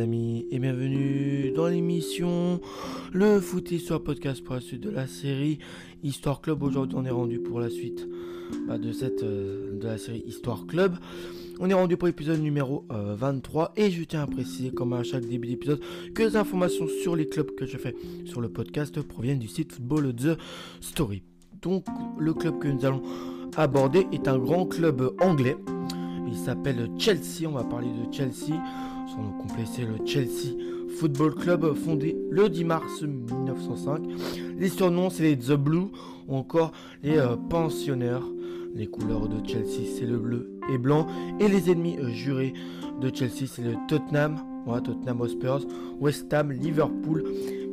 amis et bienvenue dans l'émission Le Foot Histoire Podcast pour la suite de la série Histoire Club. Aujourd'hui on est rendu pour la suite bah, de, cette, euh, de la série Histoire Club. On est rendu pour l'épisode numéro 23 euh, et je tiens à préciser comme à chaque début d'épisode que les informations sur les clubs que je fais sur le podcast proviennent du site Football The Story. Donc le club que nous allons aborder est un grand club anglais. Il s'appelle Chelsea, on va parler de Chelsea. Son nom complet c'est le Chelsea Football Club fondé le 10 mars 1905. Les surnoms c'est les The Blue ou encore les euh, pensionnaires. Les couleurs de Chelsea c'est le bleu et blanc et les ennemis euh, jurés de Chelsea c'est le Tottenham, Tottenham Hotspur, West Ham, Liverpool,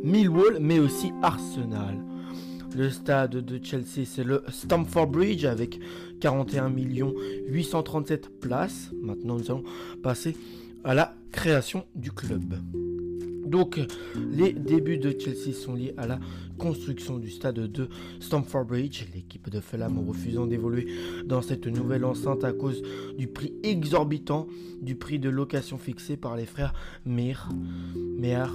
Millwall mais aussi Arsenal. Le stade de Chelsea, c'est le Stamford Bridge avec 41 837 places. Maintenant, nous allons passer à la création du club. Donc, les débuts de Chelsea sont liés à la construction du stade de Stamford Bridge. L'équipe de Fulham refusant d'évoluer dans cette nouvelle enceinte à cause du prix exorbitant du prix de location fixé par les frères Meir. Meir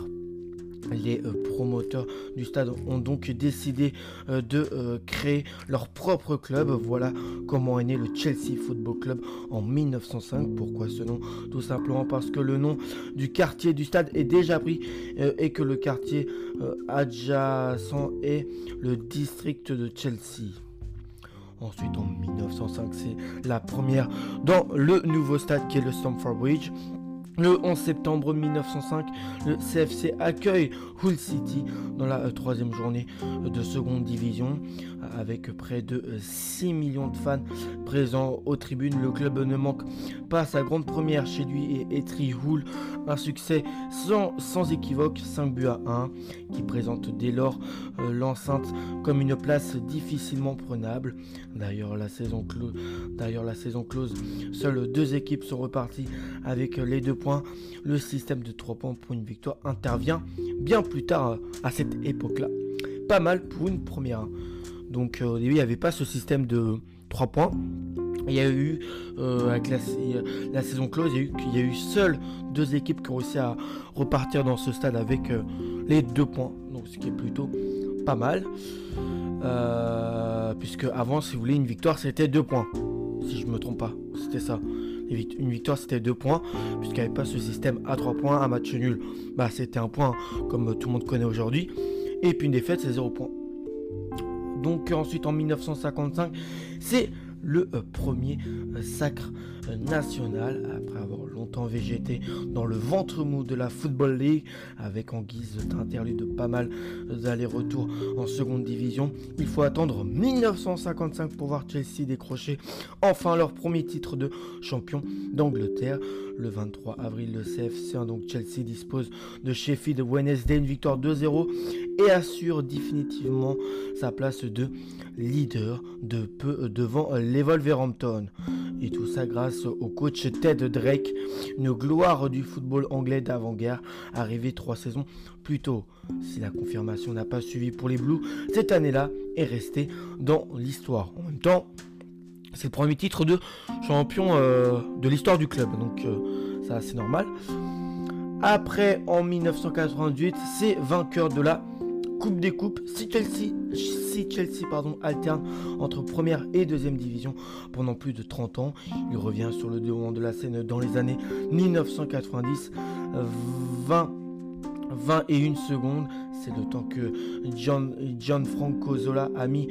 les euh, promoteurs du stade ont donc décidé euh, de euh, créer leur propre club. Voilà comment est né le Chelsea Football Club en 1905. Pourquoi ce nom? Tout simplement parce que le nom du quartier du stade est déjà pris et que le quartier adjacent est le district de Chelsea. Ensuite, en 1905, c'est la première dans le nouveau stade qui est le Stamford Bridge. Le 11 septembre 1905, le CFC accueille Hull City dans la euh, troisième journée de seconde division. Avec près de 6 euh, millions de fans présents aux tribunes, le club ne manque pas sa grande première chez lui et étrie Hull. Un succès sans, équivoque, 5 buts à 1, qui présente dès lors euh, l'enceinte comme une place difficilement prenable. D'ailleurs la, saison la saison close, seules deux équipes sont reparties avec les deux Le système de 3 points pour une victoire intervient bien plus tard euh, à cette époque-là. Pas mal pour une première. Donc euh, au début, il n'y avait pas ce système de 3 points. Il y a eu, euh, avec la, saison close, il y, a eu, il y a eu seules deux équipes qui ont réussi à repartir dans ce stade avec les deux points. Donc ce qui est plutôt pas mal. puisque avant, si vous voulez, une victoire, c'était deux points. Si je me trompe pas, c'était ça. Une victoire, c'était deux points, puisqu'il n'y pas ce système à trois points, un match nul, bah, c'était un point, comme tout le monde connaît aujourd'hui. Et puis une défaite, c'est zéro point. Donc ensuite, en 1955, c'est le euh, premier euh, sacre euh, national après avoir longtemps végété dans le ventre mou de la Football League avec en guise d'interlude pas mal d'allers-retours en seconde division. Il faut attendre 1955 pour voir Chelsea décrocher enfin leur premier titre de champion d'Angleterre. Le 23 avril, le CFC, donc Chelsea dispose de Sheffield Wednesday, une victoire 2-0 et assure définitivement sa place de leader de peu devant les Wolverhampton. Et tout ça grâce au coach Ted Drake, une gloire du football anglais d'avant-guerre, arrivé trois saisons plus tôt. Si la confirmation n'a pas suivi pour les Blues, cette année-là est restée dans l'histoire. En même temps, c'est le premier titre de champion euh, de l'histoire du club, donc euh, ça c'est normal. Après, en 1988, c'est vainqueur de la Coupe des Coupes, si Chelsea, si Chelsea pardon, alterne entre première et deuxième division pendant plus de 30 ans, il revient sur le devant de la scène dans les années 1990, 20, 21 secondes, c'est le temps que John, Franco Zola a mis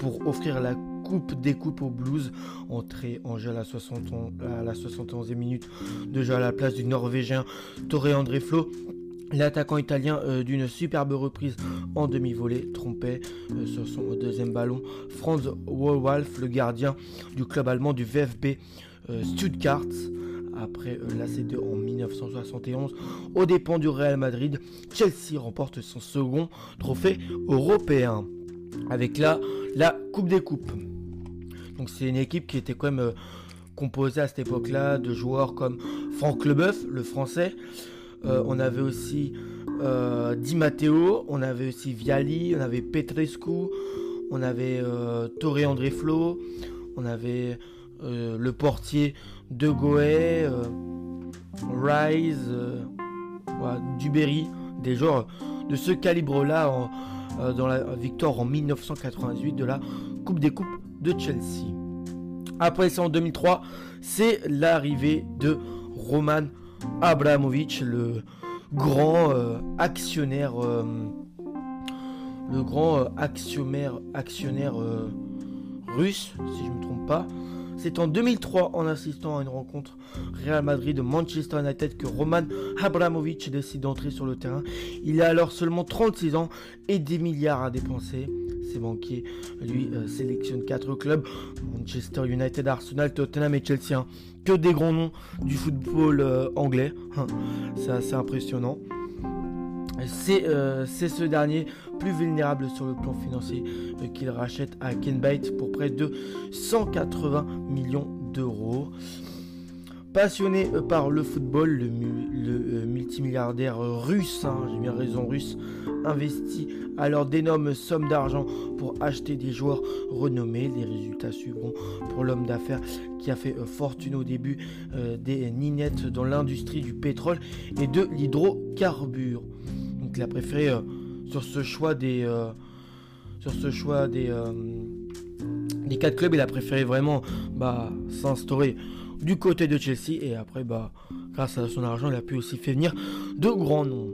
pour offrir la Coupe des Coupes au Blues, entrée en jeu à la, 60, à la 71e minute de jeu à la place du Norvégien Torre André Flo. L'attaquant italien euh, d'une superbe reprise en demi-volée trompait euh, sur son deuxième ballon Franz Wolf, le gardien du club allemand du VfB euh, Stuttgart. Après la C2 en 1971, aux dépens du Real Madrid, Chelsea remporte son second trophée européen avec la, la Coupe des Coupes. Donc c'est une équipe qui était quand même composée à cette époque-là de joueurs comme Franck Leboeuf, le français, on avait aussi euh, Di Matteo, on avait aussi Viali, on avait Petrescu, on avait euh, Torre André Flo, on avait le portier De Goe, Rise, du Berry, des joueurs de ce calibre-là euh, dans la victoire en 1998 de la Coupe des Coupes de Chelsea. Après ça, en 2003, c'est l'arrivée de Roman Abramovich, le grand euh, actionnaire, euh, le grand actionnaire, actionnaire russe, si je ne me trompe pas, c'est en 2003, en assistant à une rencontre Real Madrid-Manchester United, que Roman Abramovich décide d'entrer sur le terrain. Il a alors seulement 36 ans et des milliards à dépenser. Ses banquiers, lui, euh, sélectionnent 4 clubs Manchester United, Arsenal, Tottenham et Chelsea. Hein. Que des grands noms du football euh, anglais. Hein. C'est assez impressionnant. Euh, c'est ce dernier plus vulnérable sur le plan financier qu'il rachète à Kenbite pour près de 180 millions d'euros. Passionné euh, par le football, le, multimilliardaire russe, hein, j'ai bien raison russe, investit alors d'énormes sommes d'argent pour acheter des joueurs renommés. Les résultats suivront pour l'homme d'affaires qui a fait fortune au début des ninettes dans l'industrie du pétrole et de l'hydrocarbure il a préféré euh, sur ce choix des euh, sur ce choix des euh, des quatre clubs, il a préféré vraiment bah, s'instaurer du côté de Chelsea et après bah grâce à son argent, il a pu aussi faire venir de grands noms.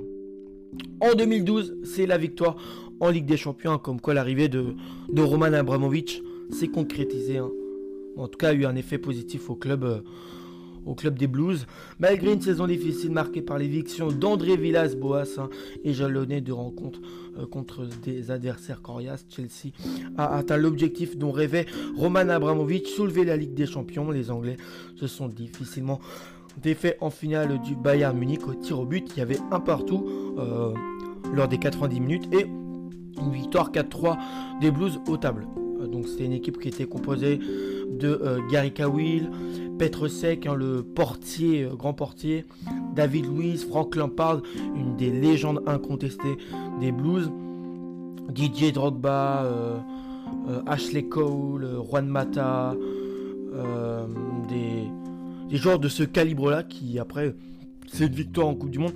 En 2012, c'est la victoire en Ligue des Champions, comme quoi l'arrivée de, de Roman Abramovich s'est concrétisée. Hein. En tout cas, a eu un effet positif au club au club des Blues. Malgré une saison difficile marquée par l'éviction d'André Villas-Boas hein, et jalonné de rencontres euh, contre des adversaires coriaces, Chelsea a atteint l'objectif dont rêvait Roman Abramovich, soulever la Ligue des Champions. Les Anglais se sont difficilement défaits en finale du Bayern Munich au tir au but. Il y avait un partout euh, lors des 90 minutes et une victoire 4-3 des Blues au table. Euh, donc c'était une équipe qui était composée de Gary Cawill, Petrosek, hein, le portier, euh, grand portier, David Luiz, Frank Lampard, une des légendes incontestées des Blues, Didier Drogba, euh, euh, Ashley Cole, Juan Mata, des joueurs de ce calibre-là qui, après cette victoire en Coupe du Monde,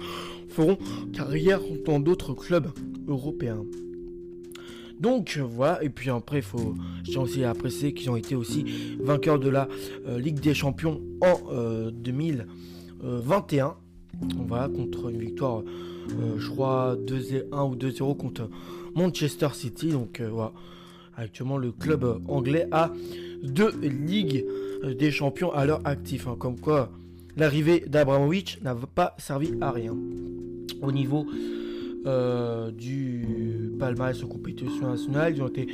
feront carrière dans d'autres clubs européens. Donc voilà, et puis après, faut, tiens aussi à apprécier qu'ils ont été aussi vainqueurs de la euh, Ligue des Champions en 2021. Euh, voilà, contre une victoire, euh, je crois, 2-1 ou 2-0 contre Manchester City. Donc voilà, actuellement le club anglais a deux Ligues des Champions à leur actif. Hein. comme quoi, l'arrivée d'Abramovich n'a pas servi à rien. Au niveau euh, du palmarès aux compétitions nationales. Ils ont été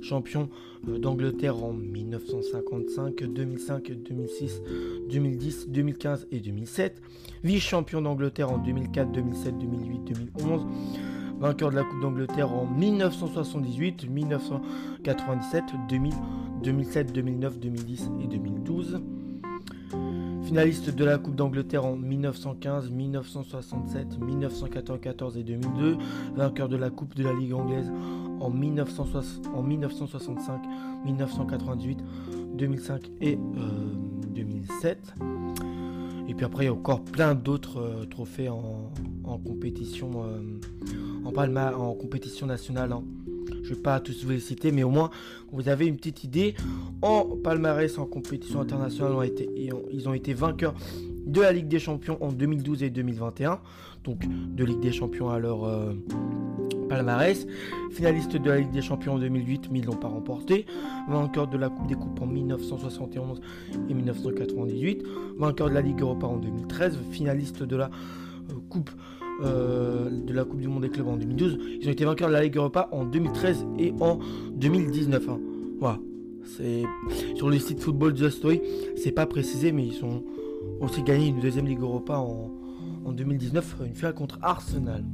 champions euh, d'Angleterre en 1955, 2005, 2006, 2010, 2015 et 2007. Vice-champion d'Angleterre en 2004, 2007, 2008, 2011. Vainqueur de la Coupe d'Angleterre en 1978, 1997, 2000, 2007, 2009, 2010 et 2012 finaliste de la Coupe d'Angleterre en 1915, 1967, 1994 et 2002, vainqueur de la Coupe de la Ligue anglaise en, 1965, 1998, 2005 et 2007. Euh, et puis après, il y a encore plein d'autres euh, trophées en, compétition, euh, en, Palma, en compétition nationale. Hein. Je ne vais pas tous vous les citer, mais au moins vous avez une petite idée. En palmarès, en compétition internationale, ils ont été vainqueurs de la Ligue des Champions en 2012 et 2021. Donc de Ligue des Champions à leur euh, palmarès. Finaliste de la Ligue des Champions en 2008, mais ils ne l'ont pas remporté. Vainqueur de la Coupe des Coupes en 1971 et 1998. Vainqueur de la Ligue Europa en 2013. Finaliste de la euh, Coupe euh, de la Coupe du Monde des clubs en 2012. Ils ont été vainqueurs de la Ligue Europa en 2013 et en 2019. Hein. C'est sur le site Football Just Story, c'est pas précisé, mais ils ont aussi gagné une deuxième Ligue Europa en, en 2019, une finale contre Arsenal.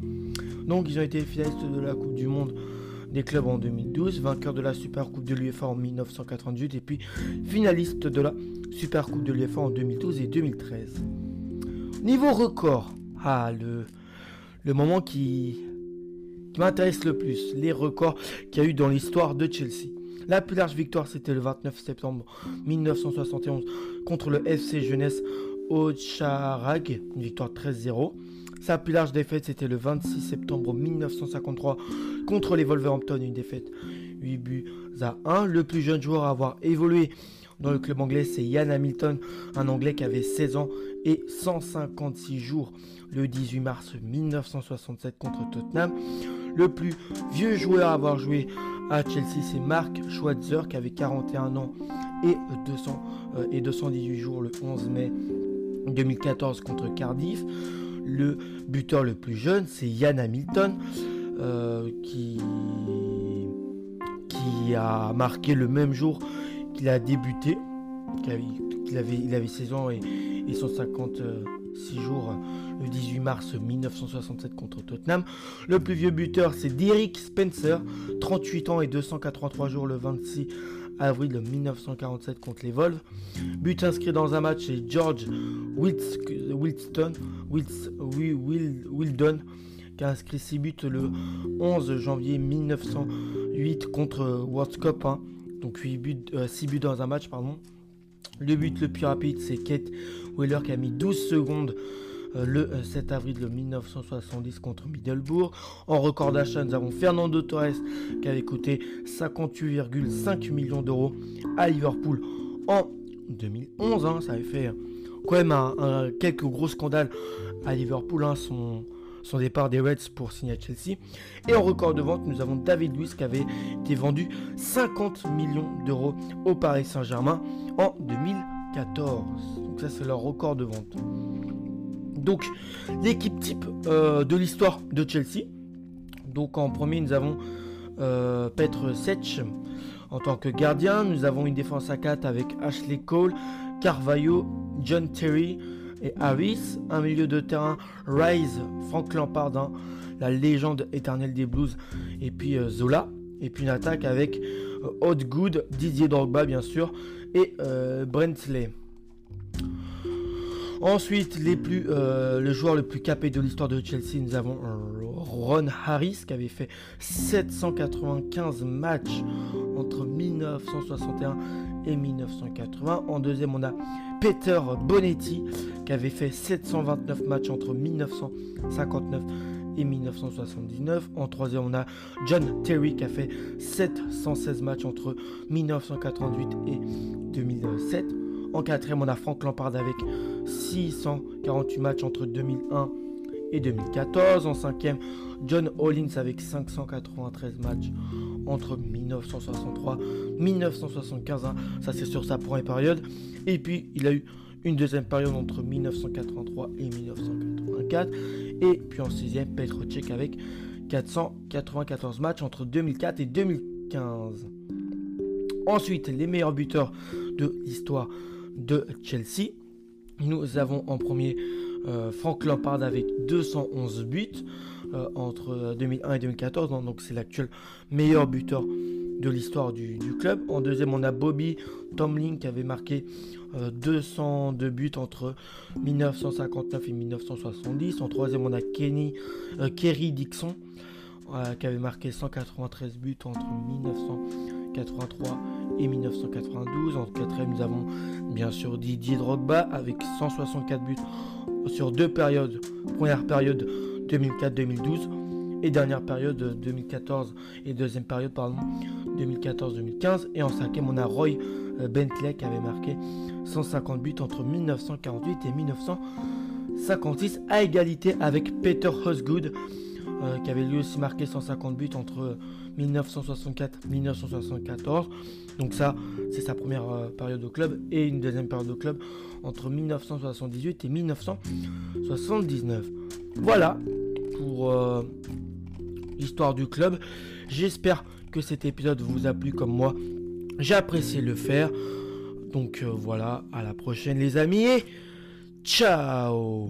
Donc ils ont été finalistes de la Coupe du Monde des clubs en 2012, vainqueurs de la Super Coupe de l'UEFA en 1998 et puis finalistes de la Super Coupe de l'UEFA en 2012 et 2013. Niveau record, ah le le moment qui, m'intéresse le plus, les records qu'il y a eu dans l'histoire de Chelsea. La plus large victoire, c'était le 29 septembre 1971 contre le FC Jeunesse au une victoire 13-0. Sa plus large défaite, c'était le 26 septembre 1953 contre les Wolverhampton, une défaite 8 buts à 1. Le plus jeune joueur à avoir évolué dans le club anglais, c'est Ian Hamilton, un Anglais qui avait 16 ans et 156 jours le 18 mars 1967 contre Tottenham. Le plus vieux joueur à avoir joué à Chelsea, c'est Mark Schweitzer qui avait 41 ans et, 200, euh, et 218 jours le 11 mai 2014 contre Cardiff. Le buteur le plus jeune, c'est Ian Hamilton euh, qui, qui a marqué le même jour qu'il a débuté. Qu'il avait, il avait 16 ans et, et 156 jours le 18 mars 1967 contre Tottenham. Le plus vieux buteur, c'est Derek Spencer, 38 ans et 283 jours le 26 avril 1947 contre les Wolves. But inscrit dans un match, c'est George Wilston, Wildon, qui a inscrit 6 buts le 11 janvier 1908 contre World Cup. Hein. Donc 8 buts, 6 euh, buts dans un match, pardon. Le but le plus rapide, c'est Kate Wheeler qui a mis 12 secondes euh, le 7 euh, avril 1970 contre Middlebourg. En record d'achat, nous avons Fernando Torres qui avait coûté 58,5 millions d'euros à Liverpool en 2011. Hein. ça avait fait quand même quelques gros scandales à Liverpool. Hein. Son départ des Reds pour signer à Chelsea. Et en record de vente, nous avons David Luiz qui avait été vendu 50 millions d'euros au Paris Saint-Germain en 2014. Donc ça c'est leur record de vente. Donc, l'équipe type euh, de l'histoire de Chelsea. Donc, en premier, nous avons euh, Petr Sech en tant que gardien. Nous avons une défense à 4 avec Ashley Cole, Carvalho, John Terry et Harris. Un milieu de terrain, Rise, Frank Lampard, la légende éternelle des Blues, et puis euh, Zola. Et puis une attaque avec Good, Didier Drogba bien sûr, et Brentley. Ensuite, les plus, euh, le joueur le plus capé de l'histoire de Chelsea, nous avons Ron Harris qui avait fait 795 matchs entre 1961 et 1980. En deuxième, on a Peter Bonetti qui avait fait 729 matchs entre 1959 et 1979. En troisième, on a John Terry qui a fait 716 matchs entre 1988 et 2007. En quatrième, on a Frank Lampard avec 648 matchs entre 2001 et 2014. En cinquième, John Hollins avec 593 matchs entre 1963 et 1975. Ça, c'est sur sa première période. Et puis, il a eu une deuxième période entre 1983 et 1984. Et puis en sixième, Petro Cech avec 494 matchs entre 2004 et 2015. Ensuite, les meilleurs buteurs de l'histoire de Chelsea. Nous avons en premier euh, Frank Lampard avec 211 buts euh, entre 2001 et 2014. Donc c'est l'actuel meilleur buteur de l'histoire du, club. En deuxième, on a Bobby Tomlin qui avait marqué 202 euh, buts entre 1959 et 1970. En troisième, on a Kenny, Kerry Dixon qui avait marqué 193 buts entre 1983 et 1992. En quatrième, nous avons bien sûr Didier Drogba avec 164 buts sur deux périodes. Première période 2004-2012 et dernière période 2014 et deuxième période pardon 2014-2015 et en cinquième on a Roy euh, Bentley qui avait marqué 150 buts entre 1948 et 1956 à égalité avec Peter Hosgood euh, qui avait lui aussi marqué 150 buts entre 1964 1974. Donc ça, c'est sa première euh, période au club et une deuxième période au club entre 1978 et 1979. Voilà euh, l'histoire du club. J'espère que cet épisode vous a plu comme moi. J'ai apprécié le faire. Donc voilà, à la prochaine les amis et ciao